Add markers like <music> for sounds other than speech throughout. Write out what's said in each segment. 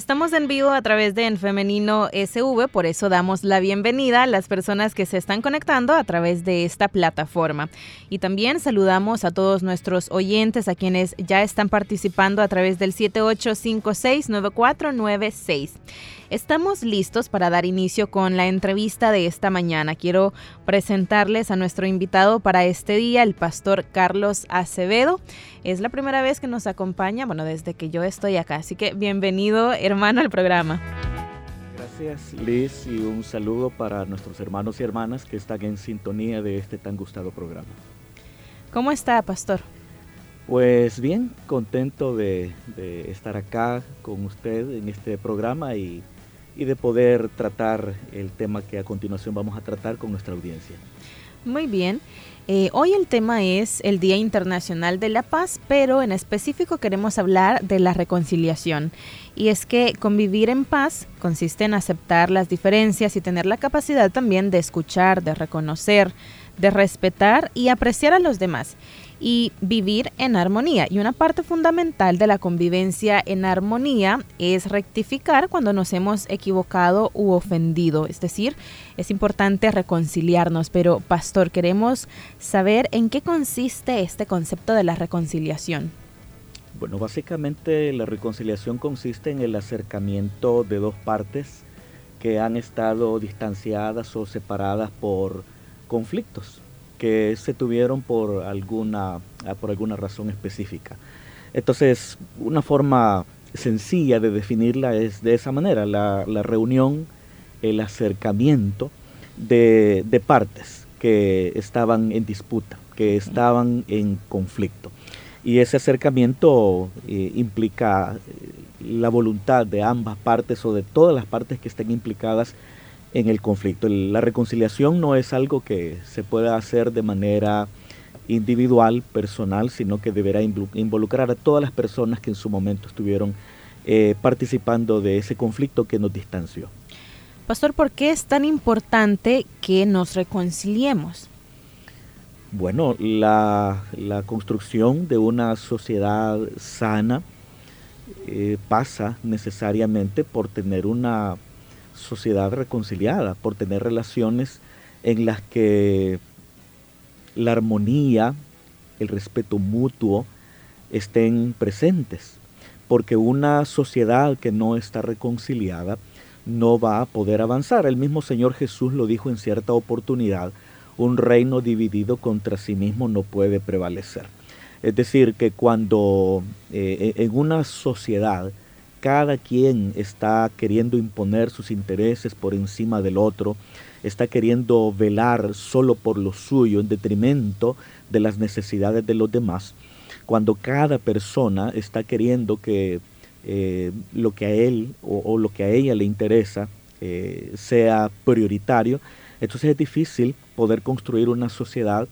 Estamos en vivo a través de En Femenino SV, por eso damos la bienvenida a las personas que se están conectando a través de esta plataforma. Y también saludamos a todos nuestros oyentes, a quienes ya están participando a través del 78569496. Estamos listos para dar inicio con la entrevista de esta mañana. Quiero presentarles a nuestro invitado para este día, el pastor Carlos Acevedo. Es la primera vez que nos acompaña, bueno, desde que yo estoy acá. Así que bienvenido, hermano, al programa. Gracias, Liz, y un saludo para nuestros hermanos y hermanas que están en sintonía de este tan gustado programa. ¿Cómo está, pastor? Pues bien, contento de, de estar acá con usted en este programa y y de poder tratar el tema que a continuación vamos a tratar con nuestra audiencia. Muy bien. Eh, hoy el tema es el Día Internacional de la Paz, pero en específico queremos hablar de la reconciliación. Y es que convivir en paz consiste en aceptar las diferencias y tener la capacidad también de escuchar, de reconocer, de respetar y apreciar a los demás y vivir en armonía. Y una parte fundamental de la convivencia en armonía es rectificar cuando nos hemos equivocado u ofendido. Es decir, es importante reconciliarnos. Pero, pastor, queremos saber en qué consiste este concepto de la reconciliación. Bueno, básicamente la reconciliación consiste en el acercamiento de dos partes que han estado distanciadas o separadas por conflictos que se tuvieron por alguna, ah, por alguna razón específica. Entonces, una forma sencilla de definirla es de esa manera, la, reunión, el acercamiento de, partes que estaban en disputa, que estaban en conflicto. Y ese acercamiento eh, implica eh, la voluntad de ambas partes o de todas las partes que estén implicadas en el conflicto. La reconciliación no es algo que se pueda hacer de manera individual, personal, sino que deberá involucrar a todas las personas que en su momento estuvieron eh, participando de ese conflicto que nos distanció. Pastor, ¿por qué es tan importante que nos reconciliemos? Bueno, la, construcción de una sociedad sana eh, pasa necesariamente por tener una sociedad reconciliada, por tener relaciones en las que la armonía, el respeto mutuo estén presentes. Porque una sociedad que no está reconciliada no va a poder avanzar. El mismo Señor Jesús lo dijo en cierta oportunidad, un reino dividido contra sí mismo no puede prevalecer. Es decir, que cuando eh, en una sociedad cada quien está queriendo imponer sus intereses por encima del otro, está queriendo velar solo por lo suyo en detrimento de las necesidades de los demás, cuando cada persona está queriendo que eh, lo que a él o, lo que a ella le interesa eh, sea prioritario, entonces es difícil poder construir una sociedad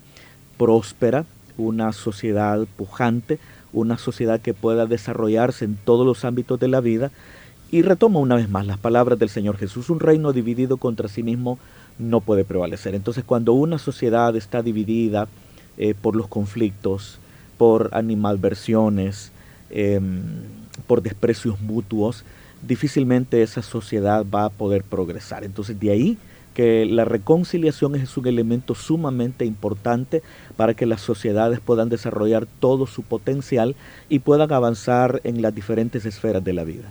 próspera, una sociedad pujante, una sociedad que pueda desarrollarse en todos los ámbitos de la vida. Y retomo una vez más las palabras del Señor Jesús, un reino dividido contra sí mismo no puede prevalecer. Entonces cuando una sociedad está dividida eh, por los conflictos, por animalversiones, em, por desprecios mutuos, difícilmente esa sociedad va a poder progresar. Entonces de ahí que la reconciliación es un elemento sumamente importante para que las sociedades puedan desarrollar todo su potencial y puedan avanzar en las diferentes esferas de la vida.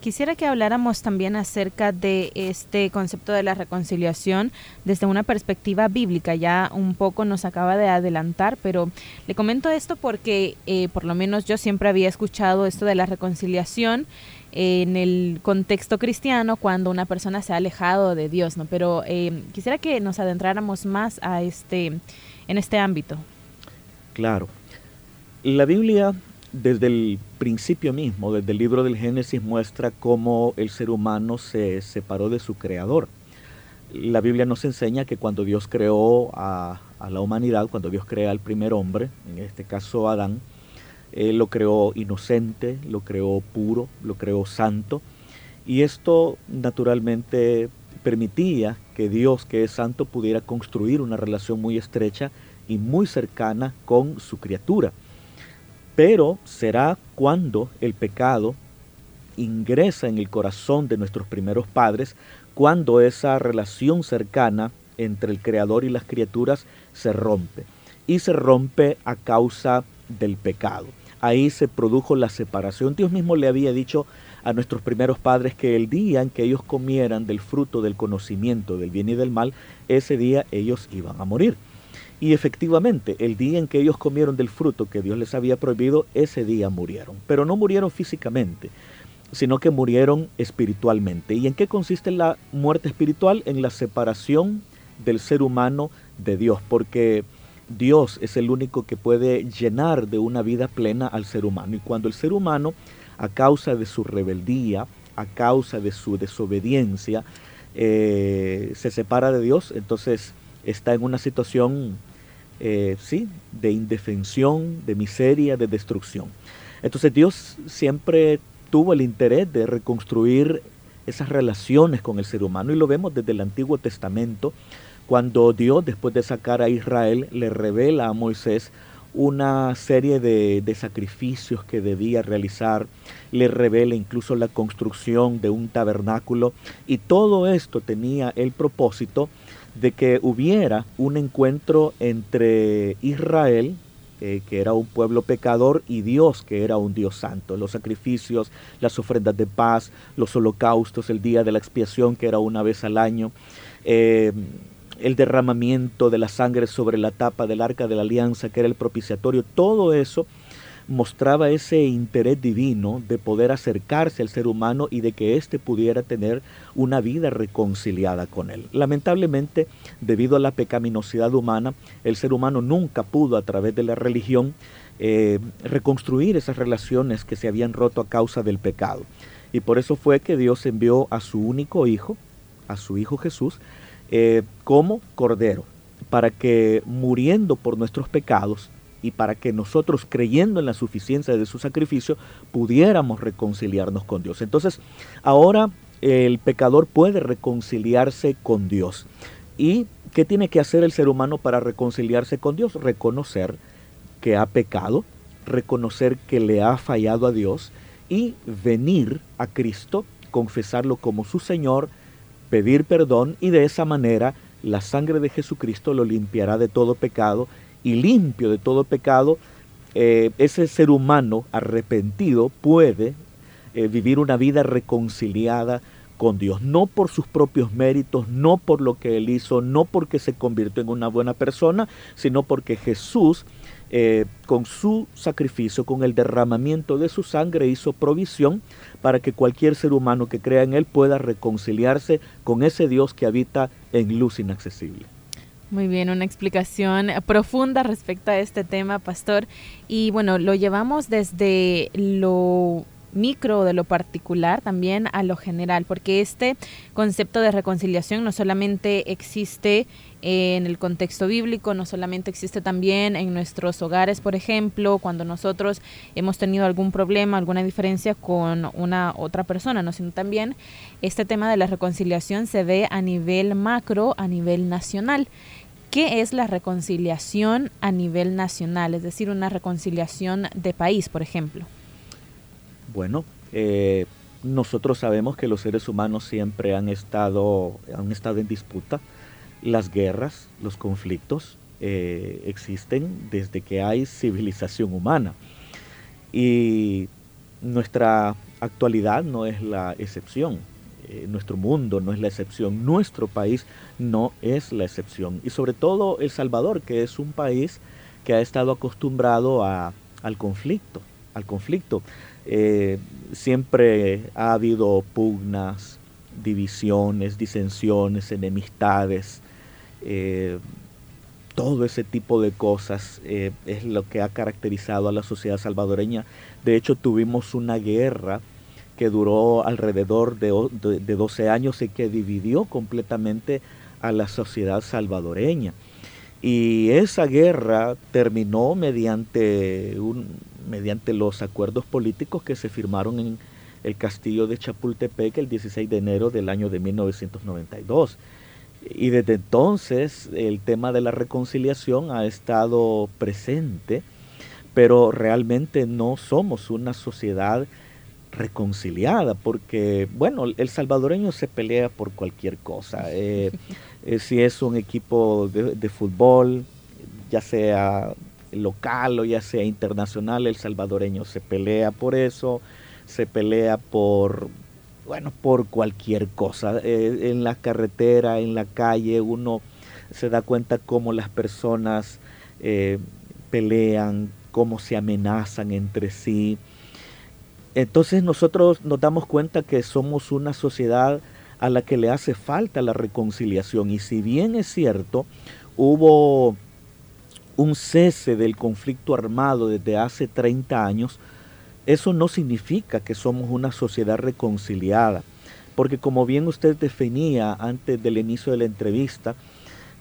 Quisiera que habláramos también acerca de este concepto de la reconciliación desde una perspectiva bíblica. Ya un poco nos acaba de adelantar, pero le comento esto porque eh, por lo menos yo siempre había escuchado esto de la reconciliación en el contexto cristiano cuando una persona se ha alejado de Dios, ¿no? Pero eh, quisiera que nos adentráramos más a este, en este ámbito. Claro. La Biblia desde el principio mismo, desde el libro del Génesis, muestra cómo el ser humano se separó de su creador. La Biblia nos enseña que cuando Dios creó a, a la humanidad, cuando Dios crea al primer hombre, en este caso Adán, Él lo creó inocente, lo creó puro, lo creó santo. Y esto naturalmente permitía que Dios, que es santo, pudiera construir una relación muy estrecha y muy cercana con su criatura. Pero será cuando el pecado ingresa en el corazón de nuestros primeros padres, cuando esa relación cercana entre el Creador y las criaturas se rompe. Y se rompe a causa del pecado. Ahí se produjo la separación. Dios mismo le había dicho a nuestros primeros padres que el día en que ellos comieran del fruto del conocimiento del bien y del mal, ese día ellos iban a morir. Y efectivamente, el día en que ellos comieron del fruto que Dios les había prohibido, ese día murieron. Pero no murieron físicamente, sino que murieron espiritualmente. ¿Y en qué consiste la muerte espiritual? En la separación del ser humano de Dios, porque Dios es el único que puede llenar de una vida plena al ser humano. Y cuando el ser humano, a causa de su rebeldía, a causa de su desobediencia, eh, se separa de Dios, entonces está en una situación, eh, sí, de indefensión, de miseria, de destrucción. Entonces Dios siempre tuvo el interés de reconstruir esas relaciones con el ser humano y lo vemos desde el Antiguo Testamento, cuando Dios, después de sacar a Israel, le revela a Moisés una serie de, sacrificios que debía realizar, le revela incluso la construcción de un tabernáculo y todo esto tenía el propósito de que hubiera un encuentro entre Israel, eh, que era un pueblo pecador, y Dios, que era un Dios santo. Los sacrificios, las ofrendas de paz, los holocaustos, el día de la expiación, que era una vez al año. Eh, el derramamiento de la sangre sobre la tapa del arca de la alianza, que era el propiciatorio, todo eso mostraba ese interés divino de poder acercarse al ser humano y de que éste pudiera tener una vida reconciliada con él. Lamentablemente, debido a la pecaminosidad humana, el ser humano nunca pudo a través de la religión eh, reconstruir esas relaciones que se habían roto a causa del pecado. Y por eso fue que Dios envió a su único hijo, a su hijo Jesús, eh, como cordero, para que muriendo por nuestros pecados, y para que nosotros, creyendo en la suficiencia de su sacrificio, pudiéramos reconciliarnos con Dios. Entonces, ahora el pecador puede reconciliarse con Dios. ¿Y qué tiene que hacer el ser humano para reconciliarse con Dios? Reconocer que ha pecado, reconocer que le ha fallado a Dios y venir a Cristo, confesarlo como su Señor, pedir perdón y de esa manera la sangre de Jesucristo lo limpiará de todo pecado y limpio de todo pecado, eh, ese ser humano arrepentido puede eh, vivir una vida reconciliada con Dios, no por sus propios méritos, no por lo que él hizo, no porque se convirtió en una buena persona, sino porque Jesús, eh, con su sacrificio, con el derramamiento de su sangre, hizo provisión para que cualquier ser humano que crea en él pueda reconciliarse con ese Dios que habita en luz inaccesible. Muy bien, una explicación profunda respecto a este tema, pastor. Y bueno, lo llevamos desde lo micro de lo particular también a lo general, porque este concepto de reconciliación no solamente existe en el contexto bíblico, no solamente existe también en nuestros hogares, por ejemplo, cuando nosotros hemos tenido algún problema, alguna diferencia con una otra persona, no sino también este tema de la reconciliación se ve a nivel macro, a nivel nacional. ¿Qué es la reconciliación a nivel nacional? Es decir, una reconciliación de país, por ejemplo. Bueno, eh, nosotros sabemos que los seres humanos siempre han estado, han estado en disputa. Las guerras, los conflictos eh, existen desde que hay civilización humana. Y nuestra actualidad no es la excepción. Eh, nuestro mundo no es la excepción, nuestro país no es la excepción. Y sobre todo El Salvador, que es un país que ha estado acostumbrado a, al conflicto, al conflicto. Eh, siempre ha habido pugnas, divisiones, disensiones, enemistades, eh, todo ese tipo de cosas es lo que ha caracterizado a la sociedad salvadoreña. De hecho, tuvimos una guerra que duró alrededor de, de, 12 años y que dividió completamente a la sociedad salvadoreña. Y esa guerra terminó mediante, mediante los acuerdos políticos que se firmaron en el castillo de Chapultepec el 16 de enero del año de 1992. Y desde entonces el tema de la reconciliación ha estado presente, pero realmente no somos una sociedad reconciliada, porque, bueno, el salvadoreño se pelea por cualquier cosa. Eh, eh, si es un equipo de, fútbol, ya sea local o ya sea internacional, el salvadoreño se pelea por eso, se pelea por, bueno, por cualquier cosa. Eh, en la carretera, en la calle, uno se da cuenta cómo las personas pelean, cómo se amenazan entre sí. Entonces nosotros nos damos cuenta que somos una sociedad a la que le hace falta la reconciliación. Y si bien es cierto, hubo un cese del conflicto armado desde hace 30 años, eso no significa que somos una sociedad reconciliada. Porque como bien usted definía antes del inicio de la entrevista,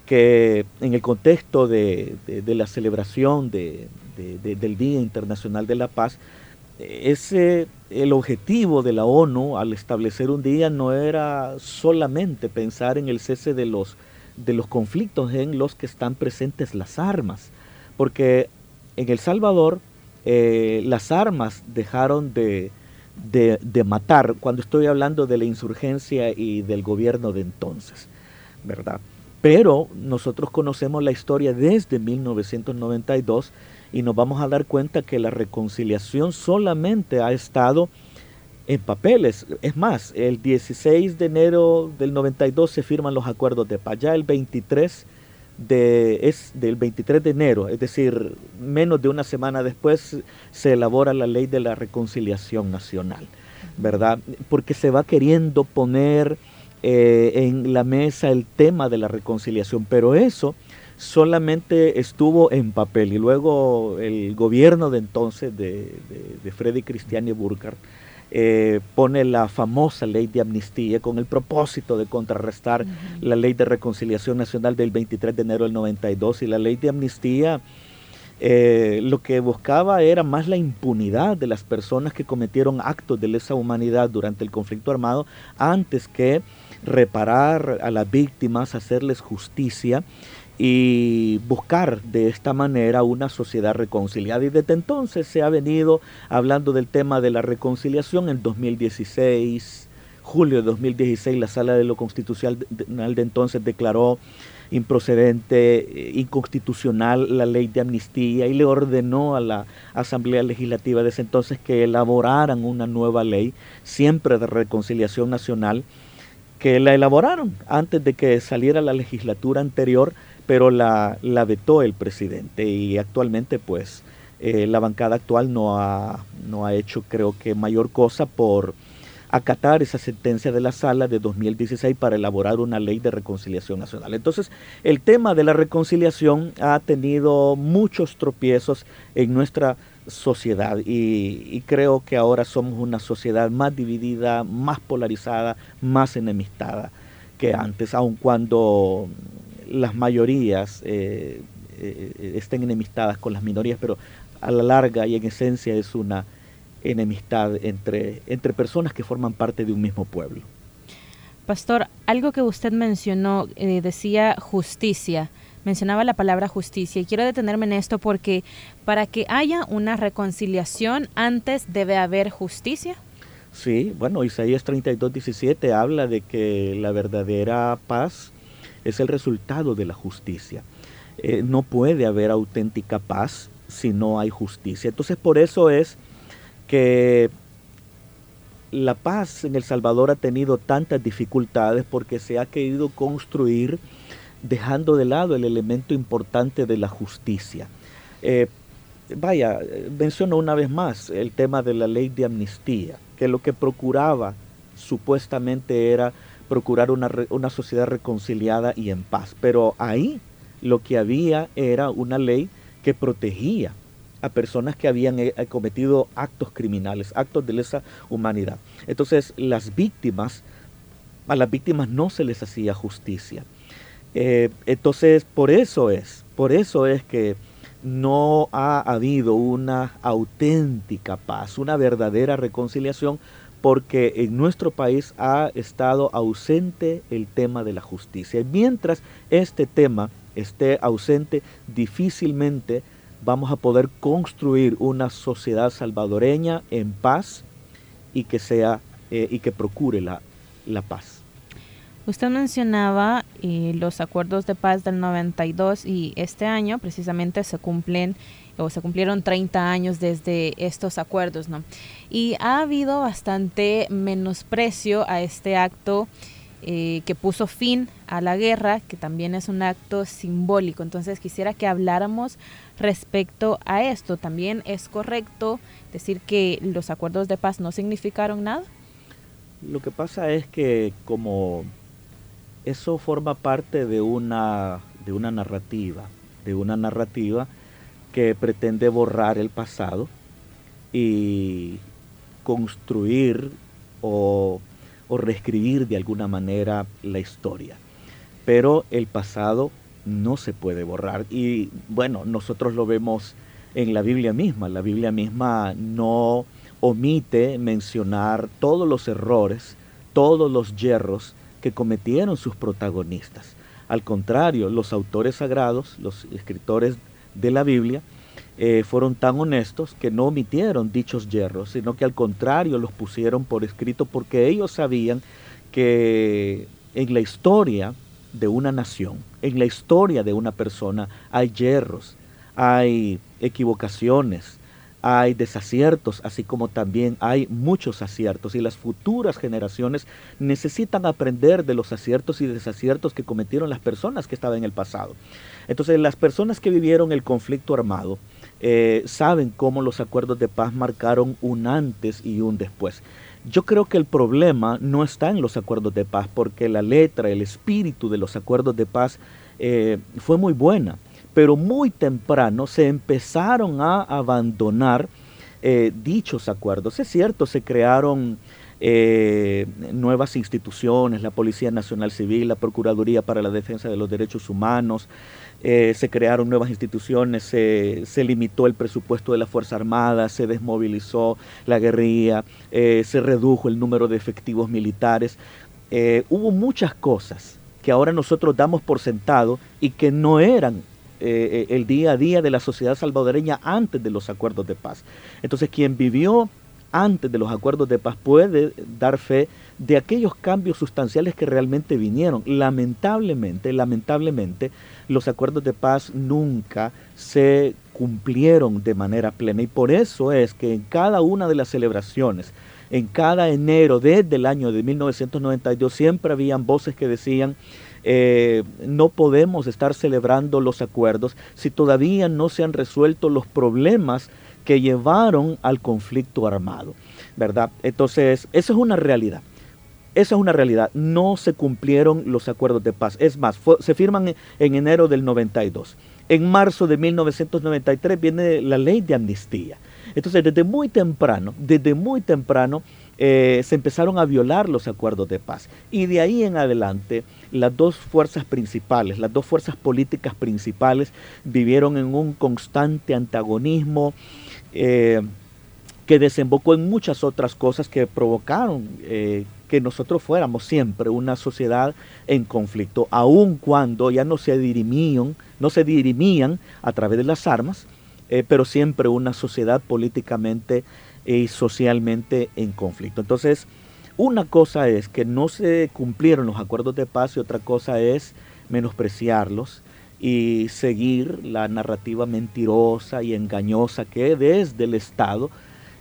que en el contexto de, la celebración del Día Internacional de la Paz, ese, el objetivo de la ONU al establecer un día no era solamente pensar en el cese de los, de los conflictos en los que están presentes las armas, porque en El Salvador eh, las armas dejaron de, de, matar, cuando estoy hablando de la insurgencia y del gobierno de entonces, ¿verdad? Pero nosotros conocemos la historia desde 1992 y nos vamos a dar cuenta que la reconciliación solamente ha estado en papeles. Es más, el 16 de enero del 92 se firman los acuerdos de paz. El 23 de, es del 23 de enero, es decir, menos de una semana después se elabora la ley de la reconciliación nacional, ¿verdad? Porque se va queriendo poner eh, en la mesa el tema de la reconciliación, pero eso solamente estuvo en papel y luego el gobierno de entonces de, Freddy Cristiani Burkhardt eh, pone la famosa ley de amnistía con el propósito de contrarrestar la ley de reconciliación nacional del 23 de enero del 92 y la ley de amnistía eh, lo que buscaba era más la impunidad de las personas que cometieron actos de lesa humanidad durante el conflicto armado antes que reparar a las víctimas, hacerles justicia y buscar de esta manera una sociedad reconciliada. Y desde entonces se ha venido hablando del tema de la reconciliación. En 2016, julio de 2016, la Sala de lo Constitucional de entonces declaró improcedente, eh, inconstitucional la ley de amnistía y le ordenó a la Asamblea Legislativa de ese entonces que elaboraran una nueva ley, siempre de reconciliación nacional, que la elaboraron antes de que saliera la legislatura anterior pero la, la vetó el presidente y actualmente pues eh, la bancada actual no ha, no ha hecho creo que mayor cosa por acatar esa sentencia de la sala de 2016 para elaborar una ley de reconciliación nacional. Entonces, el tema de la reconciliación ha tenido muchos tropiezos en nuestra sociedad y, y, creo que ahora somos una sociedad más dividida, más polarizada, más enemistada que antes, aun cuando las mayorías eh, eh, estén enemistadas con las minorías, pero a la larga y en esencia es una enemistad entre, entre personas que forman parte de un mismo pueblo. Pastor, algo que usted mencionó, eh, decía justicia, mencionaba la palabra justicia y quiero detenerme en esto porque para que haya una reconciliación antes debe haber justicia. Sí, bueno, Isaías 32, 17 habla de que la verdadera paz es el resultado de la justicia. Eh, no puede haber auténtica paz si no hay justicia. Entonces por eso es que la paz en El Salvador ha tenido tantas dificultades porque se ha querido construir dejando de lado el elemento importante de la justicia. Eh, vaya, menciono una vez más el tema de la ley de amnistía, que lo que procuraba supuestamente era procurar una, una sociedad reconciliada y en paz. Pero ahí lo que había era una ley que protegía a personas que habían eh, cometido actos criminales, actos de lesa humanidad. Entonces las víctimas, a las víctimas no se les hacía justicia. Eh, entonces por eso es, por eso es que no ha habido una auténtica paz, una verdadera reconciliación, porque en nuestro país ha estado ausente el tema de la justicia. Y mientras este tema esté ausente, difícilmente vamos a poder construir una sociedad salvadoreña en paz y que sea eh, y que procure la, la paz. Usted mencionaba eh, los acuerdos de paz del 92 y este año precisamente se cumplen o se cumplieron 30 años desde estos acuerdos, ¿no? Y ha habido bastante menosprecio a este acto eh, que puso fin a la guerra, que también es un acto simbólico. Entonces quisiera que habláramos respecto a esto. ¿También es correcto decir que los acuerdos de paz no significaron nada? Lo que pasa es que como eso forma parte de una, de una narrativa, de una narrativa que pretende borrar el pasado y construir o, o reescribir de alguna manera la historia. Pero el pasado no se puede borrar y bueno, nosotros lo vemos en la Biblia misma. La Biblia misma no omite mencionar todos los errores, todos los yerros que cometieron sus protagonistas. Al contrario, los autores sagrados, los escritores de la Biblia, eh, fueron tan honestos que no omitieron dichos yerros, sino que al contrario los pusieron por escrito porque ellos sabían que en la historia de una nación, en la historia de una persona, hay yerros, hay equivocaciones, hay desaciertos, así como también hay muchos aciertos y las futuras generaciones necesitan aprender de los aciertos y desaciertos que cometieron las personas que estaban en el pasado. Entonces las personas que vivieron el conflicto armado eh, saben cómo los acuerdos de paz marcaron un antes y un después. Yo creo que el problema no está en los acuerdos de paz porque la letra, el espíritu de los acuerdos de paz eh, fue muy buena pero muy temprano se empezaron a abandonar eh, dichos acuerdos. Es cierto, se crearon eh, nuevas instituciones, la Policía Nacional Civil, la Procuraduría para la Defensa de los Derechos Humanos, eh, se crearon nuevas instituciones, se, limitó el presupuesto de la Fuerza Armada, se desmovilizó la guerrilla, se redujo el número de efectivos militares. hubo muchas cosas que ahora nosotros damos por sentado y que no eran eh, el día a día de la sociedad salvadoreña antes de los acuerdos de paz. Entonces, quien vivió antes de los acuerdos de paz puede dar fe de aquellos cambios sustanciales que realmente vinieron. Lamentablemente, lamentablemente, los acuerdos de paz nunca se cumplieron de manera plena y por eso es que en cada una de las celebraciones, en cada enero desde el año de 1992 siempre habían voces que decían eh, no podemos estar celebrando los acuerdos si todavía no se han resuelto los problemas que llevaron al conflicto armado, ¿verdad? Entonces, esa es una realidad. Esa es una realidad. No se cumplieron los acuerdos de paz. Es más, se firman en enero del 92. En marzo de 1993 viene la ley de amnistía. Entonces, desde muy temprano, desde muy temprano, eh, se empezaron a violar los acuerdos de paz. Y de ahí en adelante, las dos fuerzas principales, las dos fuerzas políticas principales vivieron en un constante antagonismo eh, que desembocó en muchas otras cosas que provocaron eh, que nosotros fuéramos siempre una sociedad en conflicto, aun cuando ya no se dirimían, no se dirimían a través de las armas, pero siempre una sociedad políticamente y socialmente en conflicto. Entonces, una cosa es que no se cumplieron los acuerdos de paz y otra cosa es menospreciarlos y seguir la narrativa mentirosa y engañosa que desde el Estado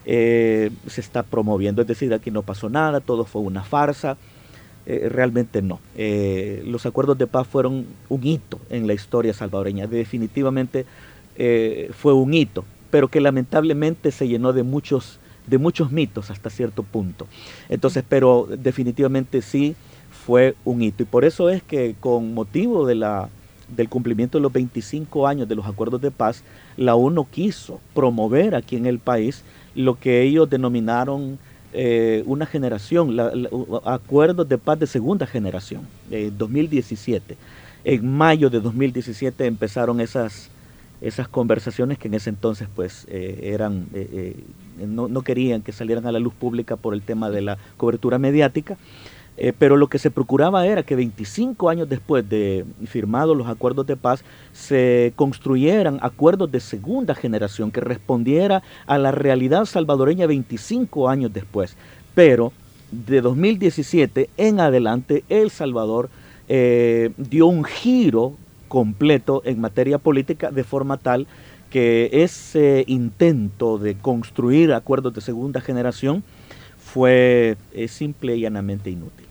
eh, se está promoviendo. Es decir, aquí no pasó nada, todo fue una farsa. Eh, realmente no. Eh, los acuerdos de paz fueron un hito en la historia salvadoreña. Definitivamente fue un hito pero que lamentablemente se llenó de muchos, de muchos mitos hasta cierto punto. Entonces, pero definitivamente sí fue un hito. Y por eso es que con motivo de la, del cumplimiento de los 25 años de los acuerdos de paz, la ONU quiso promover aquí en el país lo que ellos denominaron eh, una generación, acuerdos de paz de segunda generación, 2017. En mayo de 2017 empezaron esas, esas conversaciones que en ese entonces pues eh, eran, eh, eh, no, no, querían que salieran a la luz pública por el tema de la cobertura mediática. pero lo que se procuraba era que 25 años después de firmados los acuerdos de paz se construyeran acuerdos de segunda generación que respondiera a la realidad salvadoreña 25 años después. Pero de 2017 en adelante El Salvador dio un giro completo en materia política de forma tal que ese intento de construir acuerdos de segunda generación fue eh, simple y llanamente inútil.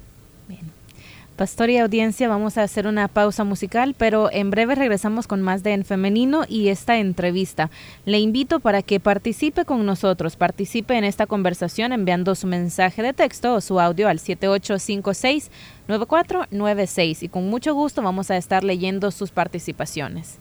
Pastor y audiencia, vamos a hacer una pausa musical, pero en breve regresamos con más de En Femenino y esta entrevista. Le invito para que participe con nosotros, participe en esta conversación enviando su mensaje de texto o su audio al 7856-9496 y con mucho gusto vamos a estar leyendo sus participaciones.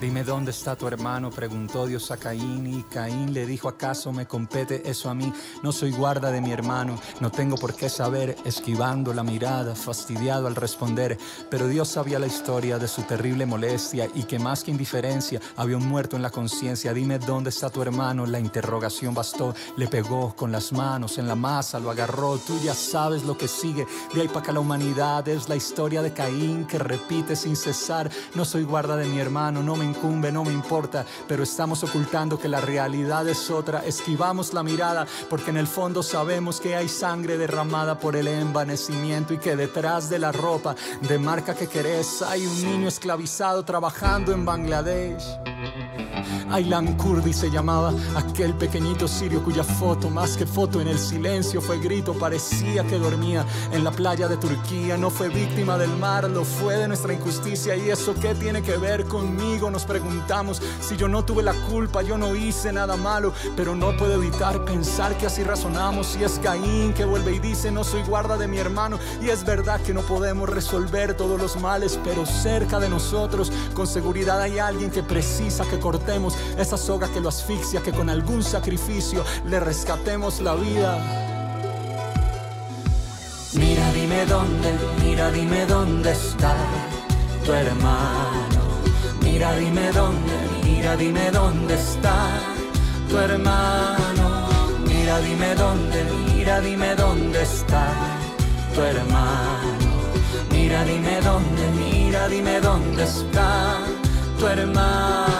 Dime dónde está tu hermano, preguntó Dios a Caín y Caín le dijo, ¿acaso me compete eso a mí? No soy guarda de mi hermano, no tengo por qué saber, esquivando la mirada, fastidiado al responder, pero Dios sabía la historia de su terrible molestia y que más que indiferencia había un muerto en la conciencia. Dime dónde está tu hermano, la interrogación bastó, le pegó con las manos en la masa, lo agarró, tú ya sabes lo que sigue, de ahí para acá la humanidad es la historia de Caín que repite sin cesar, no soy guarda de mi hermano, no me incumbe, no me importa, pero estamos ocultando que la realidad es otra. Esquivamos la mirada porque en el fondo sabemos que hay sangre derramada por el envanecimiento y que detrás de la ropa de marca que querés hay un niño esclavizado trabajando en Bangladesh. Aylan Kurdi se llamaba aquel pequeñito sirio cuya foto, más que foto en el silencio, fue grito, parecía que dormía en la playa de Turquía. No fue víctima del mar, lo fue de nuestra injusticia. ¿Y eso qué tiene que ver conmigo? Preguntamos si yo no tuve la culpa, yo no hice nada malo, pero no puedo evitar pensar que así razonamos. Y es Caín que vuelve y dice: No soy guarda de mi hermano. Y es verdad que no podemos resolver todos los males, pero cerca de nosotros, con seguridad, hay alguien que precisa que cortemos esa soga que lo asfixia, que con algún sacrificio le rescatemos la vida. Mira, dime dónde, mira, dime dónde está tu hermano. Mira, dime dónde, mira, dime dónde está tu hermano. Mira, dime dónde, mira, dime dónde está tu hermano. Mira, dime dónde, mira, dime dónde está tu hermano.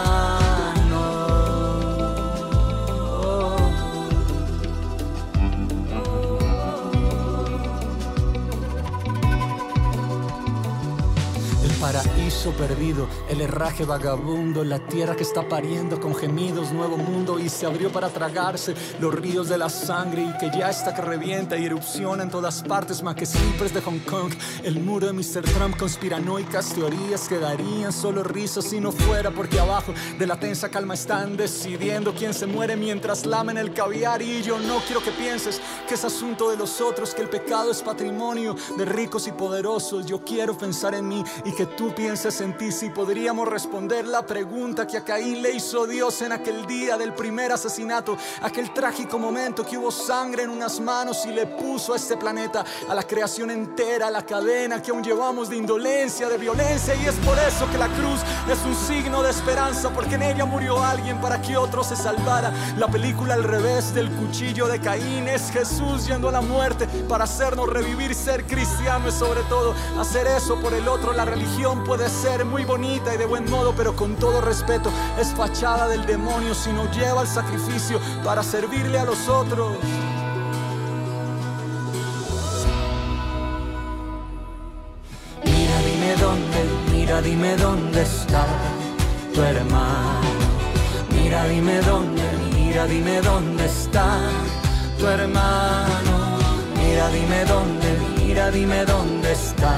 paraíso perdido, el herraje vagabundo, la tierra que está pariendo con gemidos, nuevo mundo y se abrió para tragarse los ríos de la sangre y que ya está que revienta y erupciona en todas partes, más que siempre de Hong Kong, el muro de Mr. Trump, conspiranoicas teorías quedarían solo risas si no fuera porque abajo de la tensa calma están decidiendo quién se muere mientras lamen el caviar. Y yo no quiero que pienses que es asunto de los otros, que el pecado es patrimonio de ricos y poderosos, yo quiero pensar en mí y que tú pienses en ti. Si podríamos responder la pregunta que a Caín le hizo Dios en aquel día del primer asesinato, aquel trágico momento que hubo sangre en unas manos y le puso a este planeta, a la creación entera, la cadena que aún llevamos de indolencia, de violencia y es por eso que la cruz es un signo de esperanza porque en ella murió alguien para que otro se salvara. La película al revés del cuchillo de Caín es Jesús yendo a la muerte para hacernos revivir, ser cristiano es sobre todo hacer eso por el otro, la religión puede ser muy bonita y de buen modo, pero con todo respeto es fachada del demonio si no lleva el sacrificio para servirle a los otros. Mira, dime dónde, mira, dime dónde está tu hermano. Mira, dime dónde, mira, dime dónde está tu hermano. Mira, dime dónde, mira, dime dónde está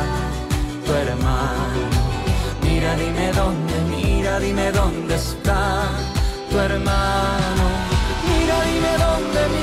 tu hermano. Mira, dime dónde, mira, dime dónde está tu hermano. Mira, dime dónde, mira,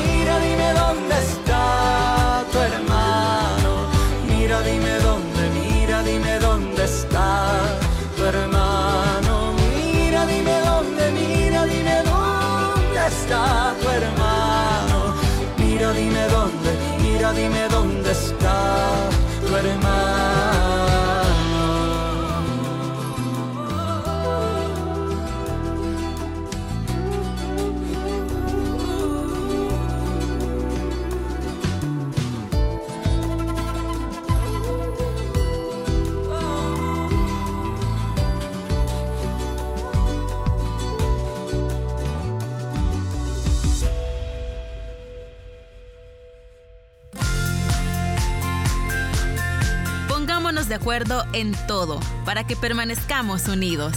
en todo para que permanezcamos unidos.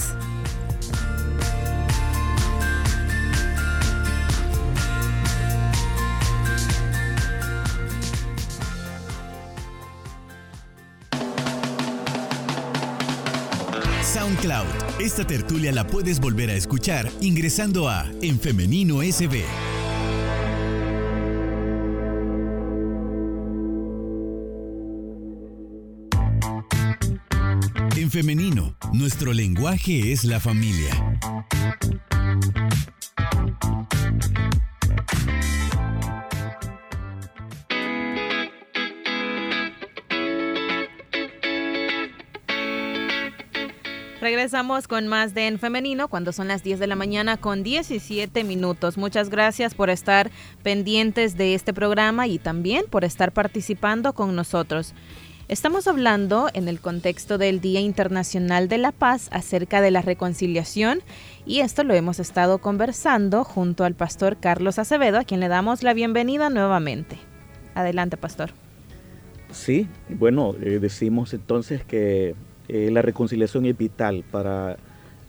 SoundCloud. Esta tertulia la puedes volver a escuchar ingresando a En Femenino SB. Femenino, nuestro lenguaje es la familia. Regresamos con más de En Femenino cuando son las 10 de la mañana con 17 minutos. Muchas gracias por estar pendientes de este programa y también por estar participando con nosotros. Estamos hablando en el contexto del Día Internacional de la Paz acerca de la reconciliación y esto lo hemos estado conversando junto al pastor Carlos Acevedo, a quien le damos la bienvenida nuevamente. Adelante, pastor. Sí, bueno, eh, decimos entonces que eh, la reconciliación es vital para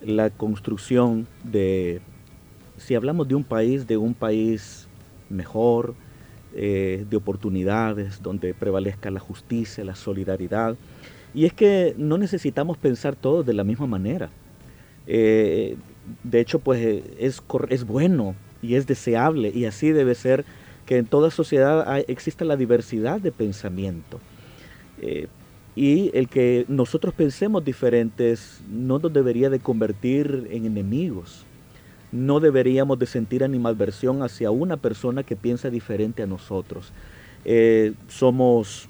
la construcción de, si hablamos de un país, de un país mejor, eh, de oportunidades, donde prevalezca la justicia, la solidaridad. Y es que no necesitamos pensar todos de la misma manera. Eh, de hecho, pues es, es bueno y es deseable y así debe ser que en toda sociedad exista la diversidad de pensamiento y el que nosotros pensemos diferentes no nos debería de convertir en enemigos. No deberíamos de sentir animadversión hacia una persona que piensa diferente a nosotros. Eh, somos,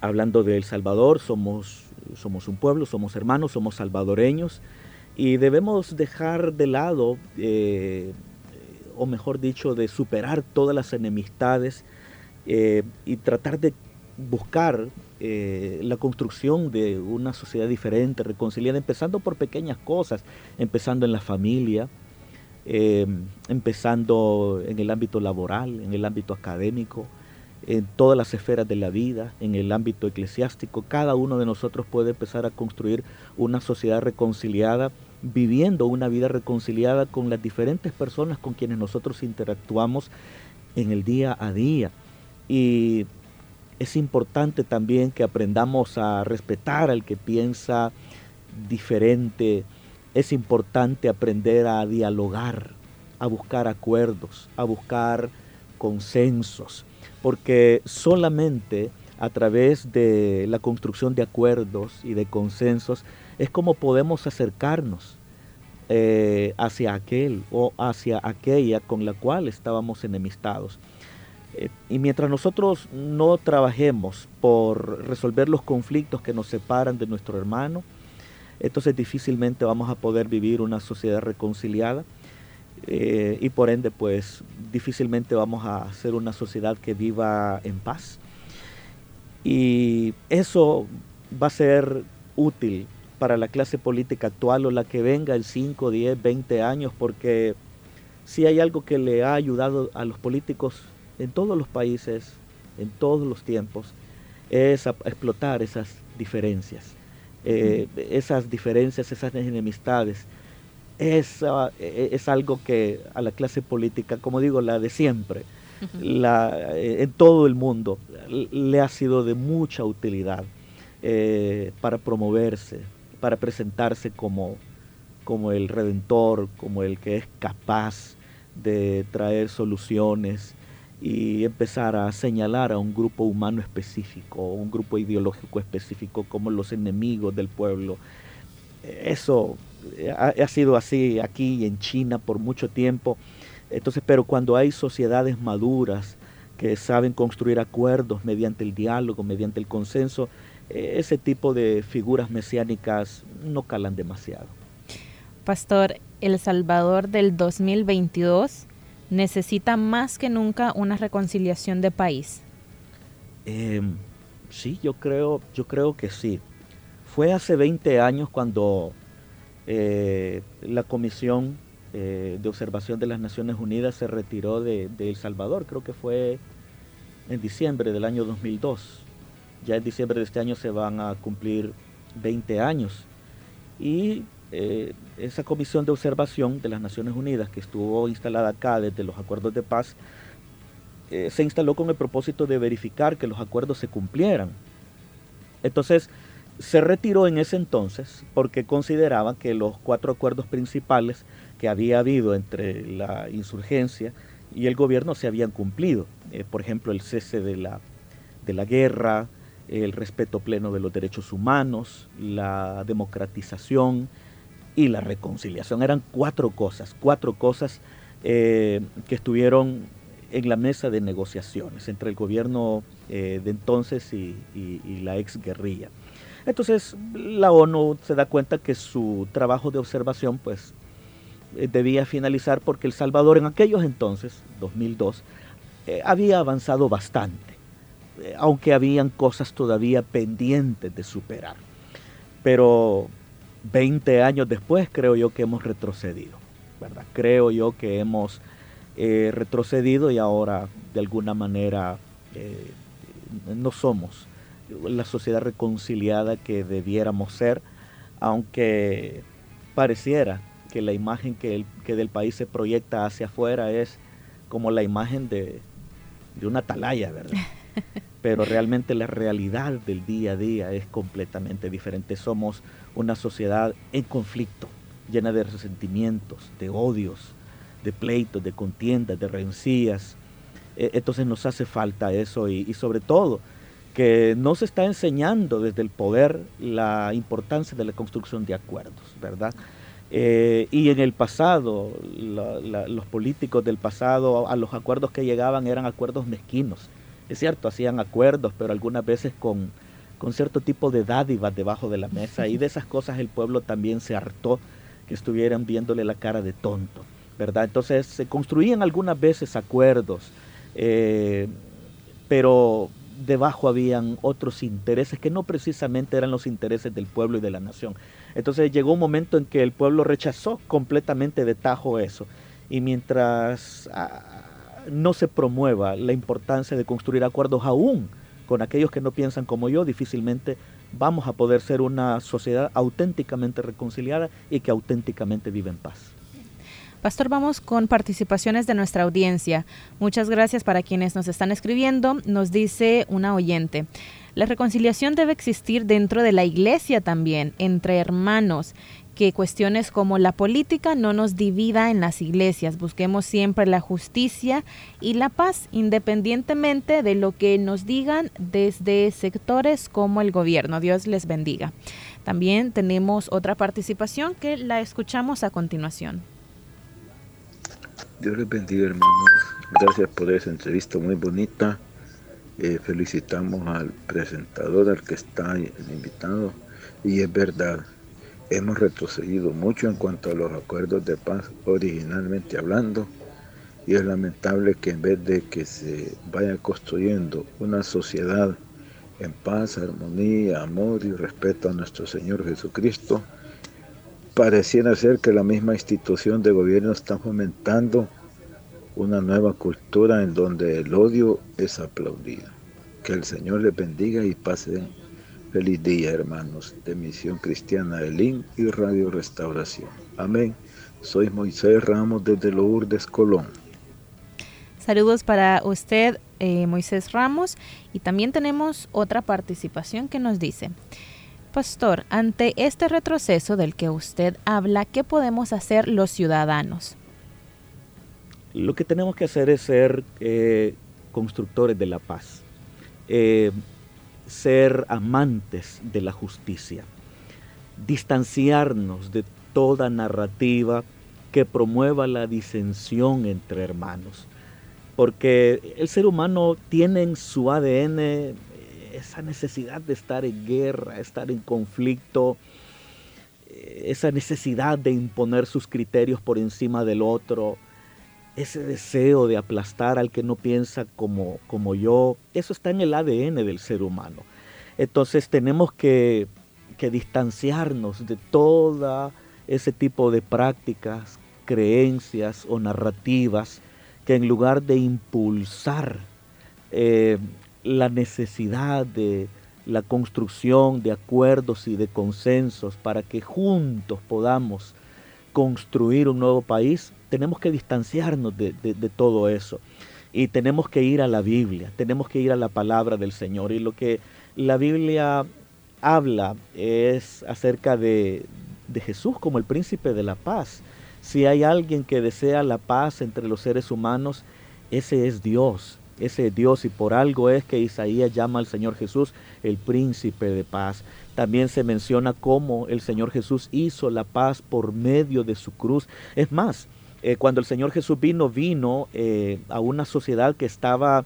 hablando de El Salvador, somos, somos un pueblo, somos hermanos, somos salvadoreños y debemos dejar de lado, eh, o mejor dicho, de superar todas las enemistades eh, y tratar de buscar la construcción de una sociedad diferente, reconciliada, empezando por pequeñas cosas, empezando en la familia, em, empezando en el ámbito laboral, en el ámbito académico, en todas las esferas de la vida, en el ámbito eclesiástico. Cada uno de nosotros puede empezar a construir una sociedad reconciliada, viviendo una vida reconciliada con las diferentes personas con quienes nosotros interactuamos en el día a día. Y es importante también que aprendamos a respetar al que piensa diferente. Es importante aprender a dialogar, a buscar acuerdos, a buscar consensos, porque solamente a través de la construcción de acuerdos y de consensos es como podemos acercarnos eh, hacia aquel o hacia aquella con la cual estábamos enemistados. Eh, y mientras nosotros no trabajemos por resolver los conflictos que nos separan de nuestro hermano, entonces difícilmente vamos a poder vivir una sociedad reconciliada eh, y por ende pues difícilmente vamos a ser una sociedad que viva en paz. Y eso va a ser útil para la clase política actual o la que venga en 5, 10, 20 años, porque si hay algo que le ha ayudado a los políticos en todos los países, en todos los tiempos, es explotar esas diferencias, eh, esas diferencias, esas enemistades. Es, e, es algo que a la clase política, como digo, la de siempre, la, eh, en todo el mundo, le ha sido de mucha utilidad eh, para promoverse, para presentarse como, como el redentor, como el que es capaz de traer soluciones, y empezar a señalar a un grupo humano específico, un grupo ideológico específico como los enemigos del pueblo. Eso ha, sido así aquí en China por mucho tiempo. Entonces, pero cuando hay sociedades maduras que saben construir acuerdos mediante el diálogo, mediante el consenso, ese tipo de figuras mesiánicas no calan demasiado. Pastor, El Salvador del 2022 necesita más que nunca una reconciliación de país? Em, sí, yo creo, yo creo que sí. Fue hace 20 años cuando eh, la Comisión eh, de Observación de las Naciones Unidas se retiró de, El Salvador, creo que fue en diciembre del año 2002. Ya en diciembre de este año se van a cumplir 20 años. Y eh, esa comisión de observación de las Naciones Unidas que estuvo instalada acá desde los acuerdos de paz, eh, se instaló con el propósito de verificar que los acuerdos se cumplieran. Entonces, se retiró en ese entonces porque consideraba que los cuatro acuerdos principales que había habido entre la insurgencia y el gobierno se habían cumplido. Eh, por ejemplo, el cese de la, de la guerra, el respeto pleno de los derechos humanos, la democratización y la reconciliación. Eran cuatro cosas, cuatro cosas eh, que estuvieron en la mesa de negociaciones entre el gobierno eh, de entonces y, la ex guerrilla. Entonces la ONU se da cuenta que su trabajo de observación pues eh, debía finalizar porque El Salvador en aquellos entonces, 2002, había avanzado bastante aunque habían cosas todavía pendientes de superar. Pero 20 años después creo yo que hemos retrocedido, ¿verdad? Creo yo que hemos eh, retrocedido y ahora de alguna manera eh, no somos la sociedad reconciliada que debiéramos ser, aunque pareciera que la imagen que, que del país se proyecta hacia afuera es como la imagen de, de una atalaya, ¿verdad? <laughs> pero realmente la realidad del día a día es completamente diferente. Somos una sociedad en conflicto, llena de resentimientos, de odios, de pleitos, de contiendas, de rencillas. E, entonces nos hace falta eso y, sobre todo que no se está enseñando desde el poder la importancia de la construcción de acuerdos, ¿verdad? Eh, y en el pasado, los políticos del pasado a los acuerdos que llegaban eran acuerdos mezquinos, es cierto, hacían acuerdos, pero algunas veces con, con cierto tipo de dádivas debajo de la mesa y de esas cosas el pueblo también se hartó que estuvieran viéndole la cara de tonto, ¿verdad? Entonces se construían algunas veces acuerdos, eh, pero debajo habían otros intereses que no precisamente eran los intereses del pueblo y de la nación. Entonces llegó un momento en que el pueblo rechazó completamente de tajo eso. Y mientras ah, no se promueva la importancia de construir acuerdos aún con aquellos que no piensan como yo, difícilmente vamos a poder ser una sociedad auténticamente reconciliada y que auténticamente vive en paz. Pastor, vamos con participaciones de nuestra audiencia. Muchas gracias para quienes nos están escribiendo. Nos dice una oyente. La reconciliación debe existir dentro de la iglesia también, entre hermanos que cuestiones como la política no nos divida en las iglesias. Busquemos siempre la justicia y la paz, independientemente de lo que nos digan desde sectores como el gobierno. Dios les bendiga. También tenemos otra participación que la escuchamos a continuación. Dios les bendiga, hermanos. Gracias por esa entrevista muy bonita. Eh, felicitamos al presentador, al que está invitado. Y es verdad, Hemos retrocedido mucho en cuanto a los acuerdos de paz originalmente hablando y es lamentable que en vez de que se vaya construyendo una sociedad en paz, armonía, amor y respeto a nuestro Señor Jesucristo, pareciera ser que la misma institución de gobierno está fomentando una nueva cultura en donde el odio es aplaudido. Que el Señor les bendiga y pase Feliz día, hermanos, de Misión Cristiana Elín y Radio Restauración. Amén. Soy Moisés Ramos desde Lourdes, Colón. Saludos para usted, eh, Moisés Ramos. Y también tenemos otra participación que nos dice, Pastor, ante este retroceso del que usted habla, ¿qué podemos hacer los ciudadanos? Lo que tenemos que hacer es ser eh, constructores de la paz. Eh, ser amantes de la justicia, distanciarnos de toda narrativa que promueva la disensión entre hermanos, porque el ser humano tiene en su ADN esa necesidad de estar en guerra, estar en conflicto, esa necesidad de imponer sus criterios por encima del otro, ese deseo de aplastar al que no piensa como, como yo, eso está en el ADN del ser humano. Entonces tenemos que, que distanciarnos de todo ese tipo de prácticas, creencias o narrativas que en lugar de impulsar eh, la necesidad de, la construcción de acuerdos y de consensos para que juntos podamos construir un nuevo país, tenemos que distanciarnos de, todo eso. Y tenemos que ir a la Biblia, tenemos que ir a la palabra del Señor. Y lo que la Biblia habla es acerca de, de Jesús como el príncipe de la paz. Si hay alguien que desea la paz entre los seres humanos, ese es Dios, ese es Dios y por algo es que Isaías llama al Señor Jesús el príncipe de paz. También se menciona cómo el Señor Jesús hizo la paz por medio de su cruz. Es más, eh, cuando el Señor Jesús vino, vino eh, a una sociedad que estaba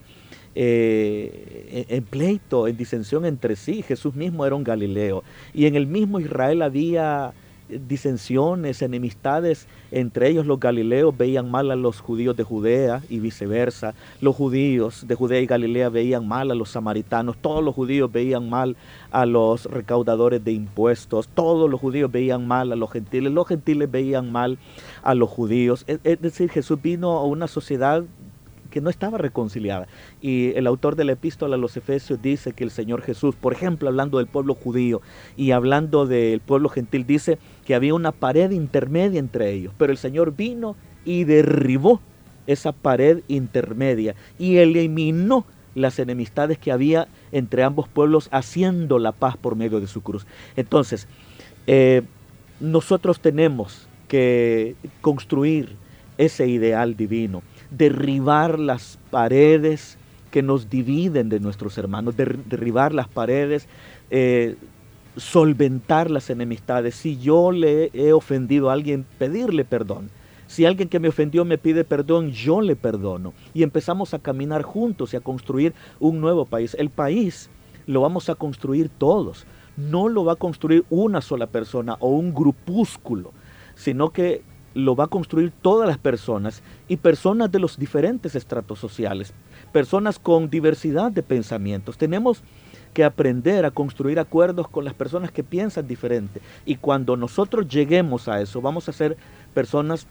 eh, en pleito, en disensión entre sí. Jesús mismo era un Galileo. Y en el mismo Israel había disensiones, enemistades entre ellos. Los galileos veían mal a los judíos de Judea y viceversa. Los judíos de Judea y Galilea veían mal a los samaritanos. Todos los judíos veían mal a los recaudadores de impuestos. Todos los judíos veían mal a los gentiles. Los gentiles veían mal a los judíos. Es decir, Jesús vino a una sociedad que no estaba reconciliada. Y el autor de la epístola a los Efesios dice que el Señor Jesús, por ejemplo, hablando del pueblo judío y hablando del pueblo gentil, dice que había una pared intermedia entre ellos, pero el Señor vino y derribó esa pared intermedia y eliminó las enemistades que había entre ambos pueblos, haciendo la paz por medio de su cruz. Entonces, eh, nosotros tenemos que construir ese ideal divino derribar las paredes que nos dividen de nuestros hermanos, derribar las paredes, eh, solventar las enemistades. Si yo le he ofendido a alguien, pedirle perdón. Si alguien que me ofendió me pide perdón, yo le perdono. Y empezamos a caminar juntos y a construir un nuevo país. El país lo vamos a construir todos. No lo va a construir una sola persona o un grupúsculo, sino que lo va a construir todas las personas y personas de los diferentes estratos sociales, personas con diversidad de pensamientos. Tenemos que aprender a construir acuerdos con las personas que piensan diferente. Y cuando nosotros lleguemos a eso, vamos a ser personas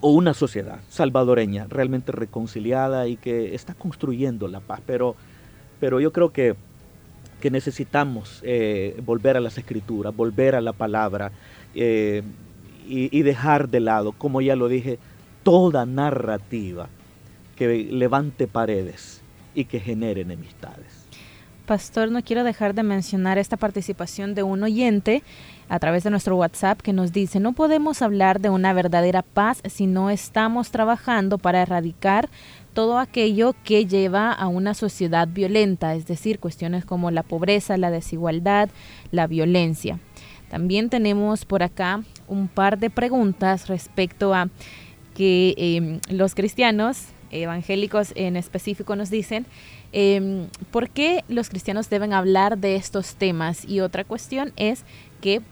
o una sociedad salvadoreña realmente reconciliada y que está construyendo la paz. Pero, pero yo creo que, que necesitamos eh, volver a las escrituras, volver a la palabra. Eh, y, dejar de lado, como ya lo dije, toda narrativa que levante paredes y que genere enemistades. Pastor, no quiero dejar de mencionar esta participación de un oyente a través de nuestro WhatsApp que nos dice, no podemos hablar de una verdadera paz si no estamos trabajando para erradicar todo aquello que lleva a una sociedad violenta, es decir, cuestiones como la pobreza, la desigualdad, la violencia. También tenemos por acá un par de preguntas respecto a que em, los cristianos evangélicos en específico nos dicen em, por qué los cristianos deben hablar de estos temas y otra cuestión es que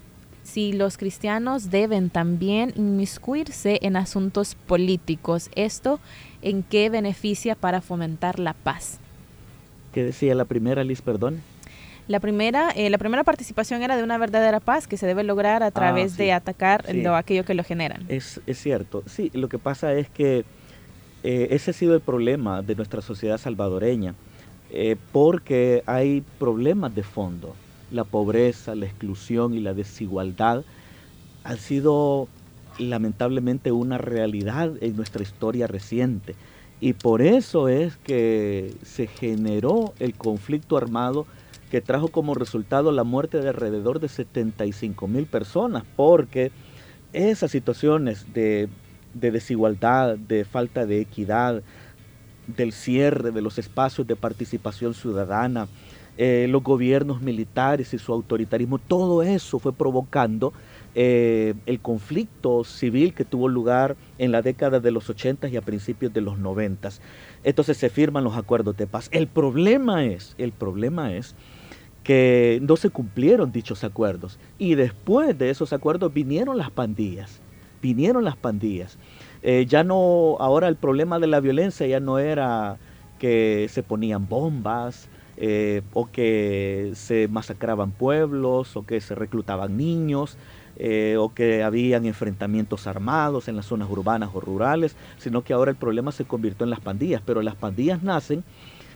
si los cristianos deben también inmiscuirse en asuntos políticos, esto en qué beneficia para fomentar la paz. ¿Qué decía la primera, Liz, perdón? La primera, eh, la primera participación era de una verdadera paz que se debe lograr a través ah, de atacar lo, aquello que lo generan. Es, cierto, sí, lo que pasa es que eh, ese ha sido el problema de nuestra sociedad salvadoreña, eh, porque hay problemas de fondo. La pobreza, la exclusión y la desigualdad han sido lamentablemente una realidad en nuestra historia reciente. Y por eso es que se generó el conflicto armado que trajo como resultado la muerte de alrededor de 75 mil personas, porque esas situaciones de, desigualdad, de falta de equidad, del cierre de los espacios de participación ciudadana, eh, los gobiernos militares y su autoritarismo, todo eso fue provocando eh, el conflicto civil que tuvo lugar en la década de los 80 y a principios de los 90. Entonces se firman los acuerdos de paz. El problema es, el problema es que no se cumplieron dichos acuerdos. Y después de esos acuerdos vinieron las pandillas, vinieron las pandillas. Eh, ya no, ahora el problema de la violencia ya no era que se ponían bombas eh, o que se masacraban pueblos o que se reclutaban niños. Eh, o que habían enfrentamientos armados en las zonas urbanas o rurales, sino que ahora el problema se convirtió en las pandillas, pero las pandillas nacen,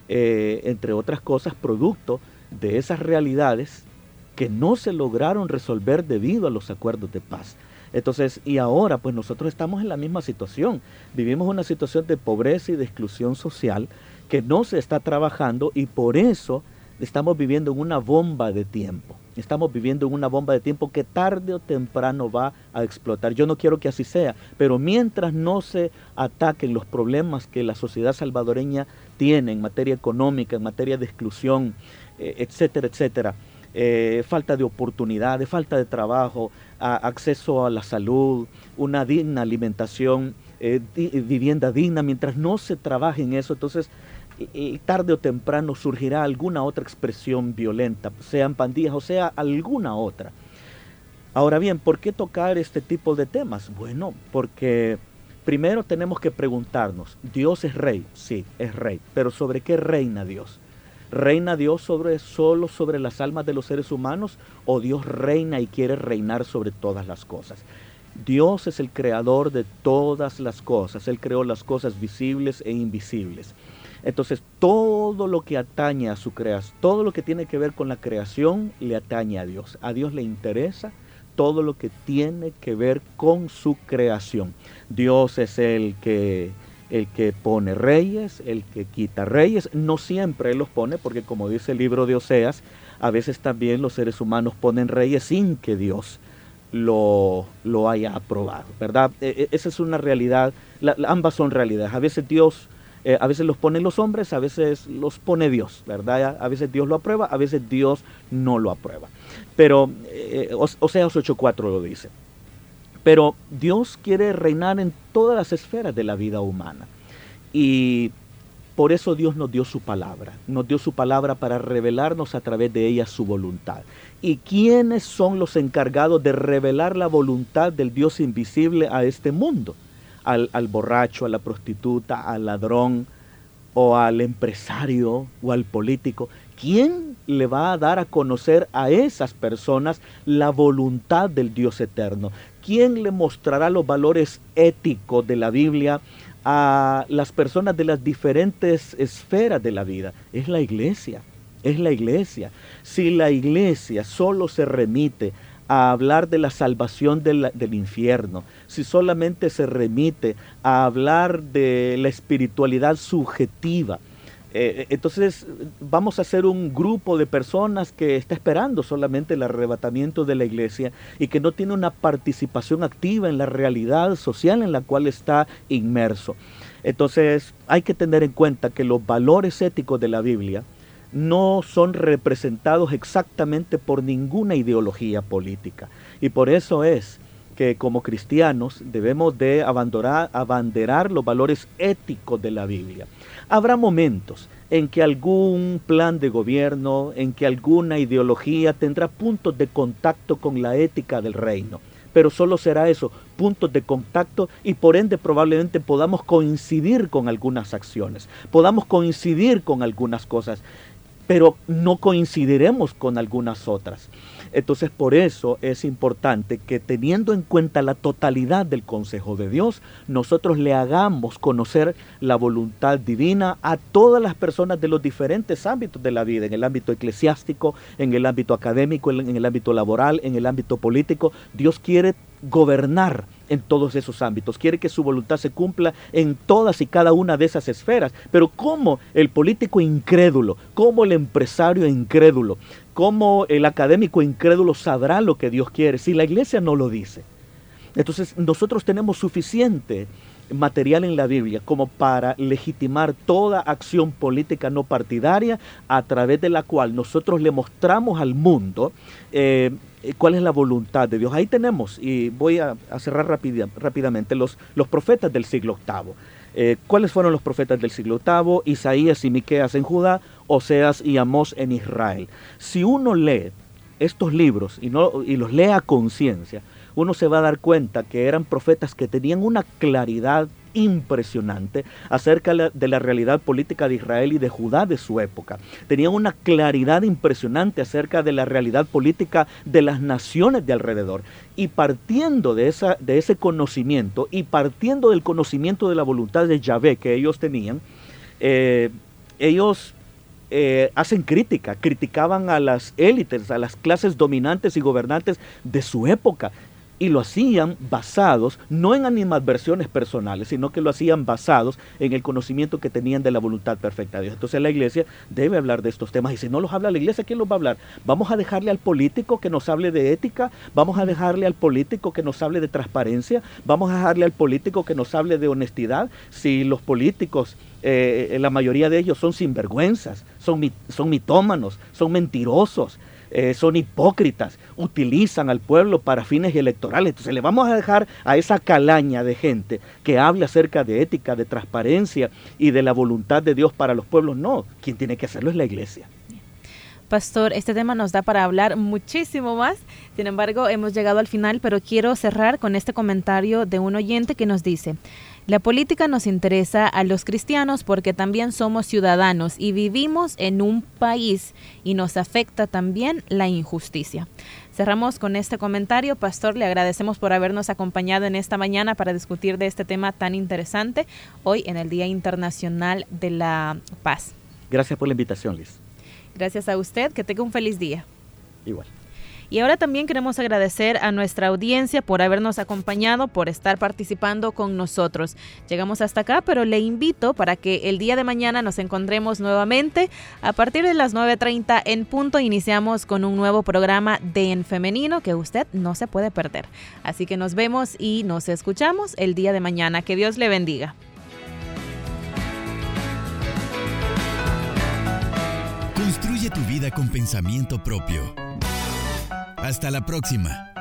entre otras cosas, producto de esas realidades que no se lograron resolver debido a los acuerdos de paz. Entonces, y ahora pues nosotros estamos en la misma situación. Vivimos una situación de pobreza y de exclusión social que no se está trabajando y por eso estamos viviendo en una bomba de tiempo. Estamos viviendo en una bomba de tiempo que tarde o temprano va a explotar. Yo no quiero que así sea, pero mientras no se ataquen los problemas que la sociedad salvadoreña tiene en materia económica, en materia de exclusión, etcétera, etcétera, eh, falta de oportunidades, falta de trabajo, acceso a la salud, una digna alimentación, eh, vivienda digna, mientras no se trabaje en eso, entonces tarde o temprano surgirá alguna otra expresión violenta, sean pandillas o sea alguna otra. Ahora bien, ¿por qué tocar este tipo de temas? Bueno, porque primero tenemos que preguntarnos, Dios es rey, sí, es rey, pero ¿sobre qué reina Dios? ¿Reina Dios sobre, solo sobre las almas de los seres humanos o Dios reina y quiere reinar sobre todas las cosas? Dios es el creador de todas las cosas. Él creó las cosas visibles e invisibles. Entonces, todo lo que atañe a su creación, todo lo que tiene que ver con la creación, le atañe a Dios. A Dios le interesa todo lo que tiene que ver con su creación. Dios es el que el que pone reyes, el que quita reyes, no siempre los pone, porque como dice el libro de Oseas, a veces también los seres humanos ponen reyes sin que Dios lo, lo haya aprobado, ¿verdad? E, e, esa es una realidad, ambas son realidades. A veces Dios, eh, a veces los ponen los hombres, a veces los pone Dios, ¿verdad? A veces Dios lo aprueba, a veces Dios no lo aprueba. Pero eh, Oseas 8.4 lo dice. Pero Dios quiere reinar en todas las esferas de la vida humana. Y por eso Dios nos dio su palabra. Nos dio su palabra para revelarnos a través de ella su voluntad. ¿Y quiénes son los encargados de revelar la voluntad del Dios invisible a este mundo? Al, al borracho, a la prostituta, al ladrón o al empresario o al político. ¿Quién le va a dar a conocer a esas personas la voluntad del Dios eterno? ¿Quién le mostrará los valores éticos de la Biblia a las personas de las diferentes esferas de la vida? Es la iglesia, es la iglesia. Si la iglesia solo se remite a hablar de la salvación del, del, infierno, si solamente se remite a hablar de la espiritualidad subjetiva, eh, entonces vamos a ser un grupo de personas que está esperando solamente el arrebatamiento de la iglesia y que no tiene una participación activa en la realidad social en la cual está inmerso. Entonces hay que tener en cuenta que los valores éticos de la Biblia no son representados exactamente por ninguna ideología política. Y por eso es que como cristianos debemos de abanderar los valores éticos de la Biblia. Habrá momentos en que algún plan de gobierno, en que alguna ideología tendrá puntos de contacto con la ética del reino, pero solo será eso, puntos de contacto y por ende probablemente podamos coincidir con algunas acciones, podamos coincidir con algunas cosas, pero no coincidiremos con algunas otras. Entonces por eso es importante que teniendo en cuenta la totalidad del consejo de Dios, nosotros le hagamos conocer la voluntad divina a todas las personas de los diferentes ámbitos de la vida, en el ámbito eclesiástico, en el ámbito académico, en el ámbito laboral, en el ámbito político. Dios quiere gobernar en todos esos ámbitos, quiere que su voluntad se cumpla en todas y cada una de esas esferas. Pero ¿cómo el político incrédulo, cómo el empresario incrédulo, cómo el académico incrédulo sabrá lo que Dios quiere si la iglesia no lo dice? Entonces nosotros tenemos suficiente material en la Biblia como para legitimar toda acción política no partidaria a través de la cual nosotros le mostramos al mundo eh, cuál es la voluntad de Dios. Ahí tenemos, y voy a, cerrar rápidamente, los, los profetas del siglo VIII. Eh, ¿Cuáles fueron los profetas del siglo VIII? Isaías y Miqueas en Judá, Oseas y Amós en Israel. Si uno lee estos libros y, no, y los lee a conciencia, uno se va a dar cuenta que eran profetas que tenían una claridad impresionante acerca de la realidad política de Israel y de Judá de su época. Tenían una claridad impresionante acerca de la realidad política de las naciones de alrededor. Y partiendo de, esa, de ese conocimiento y partiendo del conocimiento de la voluntad de Yahvé que ellos tenían, eh, ellos eh, hacen crítica, criticaban a las élites, a las clases dominantes y gobernantes de su época y lo hacían basados no en animadversiones personales, sino que lo hacían basados en el conocimiento que tenían de la voluntad perfecta de Dios. Entonces la iglesia debe hablar de estos temas y si no los habla la iglesia, ¿quién los va a hablar? Vamos a dejarle al político que nos hable de ética, vamos a dejarle al político que nos hable de transparencia, vamos a dejarle al político que nos hable de honestidad. Si los políticos eh, la mayoría de ellos son sinvergüenzas, son, son mitómanos, son mentirosos, eh, son hipócritas, utilizan al pueblo para fines electorales. Entonces le vamos a dejar a esa calaña de gente que hable acerca de ética, de transparencia y de la voluntad de Dios para los pueblos. No, quien tiene que hacerlo es la iglesia. Pastor, este tema nos da para hablar muchísimo más. Sin embargo, hemos llegado al final, pero quiero cerrar con este comentario de un oyente que nos dice, la política nos interesa a los cristianos porque también somos ciudadanos y vivimos en un país y nos afecta también la injusticia. Cerramos con este comentario. Pastor, le agradecemos por habernos acompañado en esta mañana para discutir de este tema tan interesante hoy en el Día Internacional de la Paz. Gracias por la invitación, Liz. Gracias a usted. Que tenga un feliz día. Igual. Y ahora también queremos agradecer a nuestra audiencia por habernos acompañado, por estar participando con nosotros. Llegamos hasta acá, pero le invito para que el día de mañana nos encontremos nuevamente. A partir de las 9.30 en punto iniciamos con un nuevo programa de En Femenino que usted no se puede perder. Así que nos vemos y nos escuchamos el día de mañana. Que Dios le bendiga. Construye tu vida con pensamiento propio. Hasta la próxima.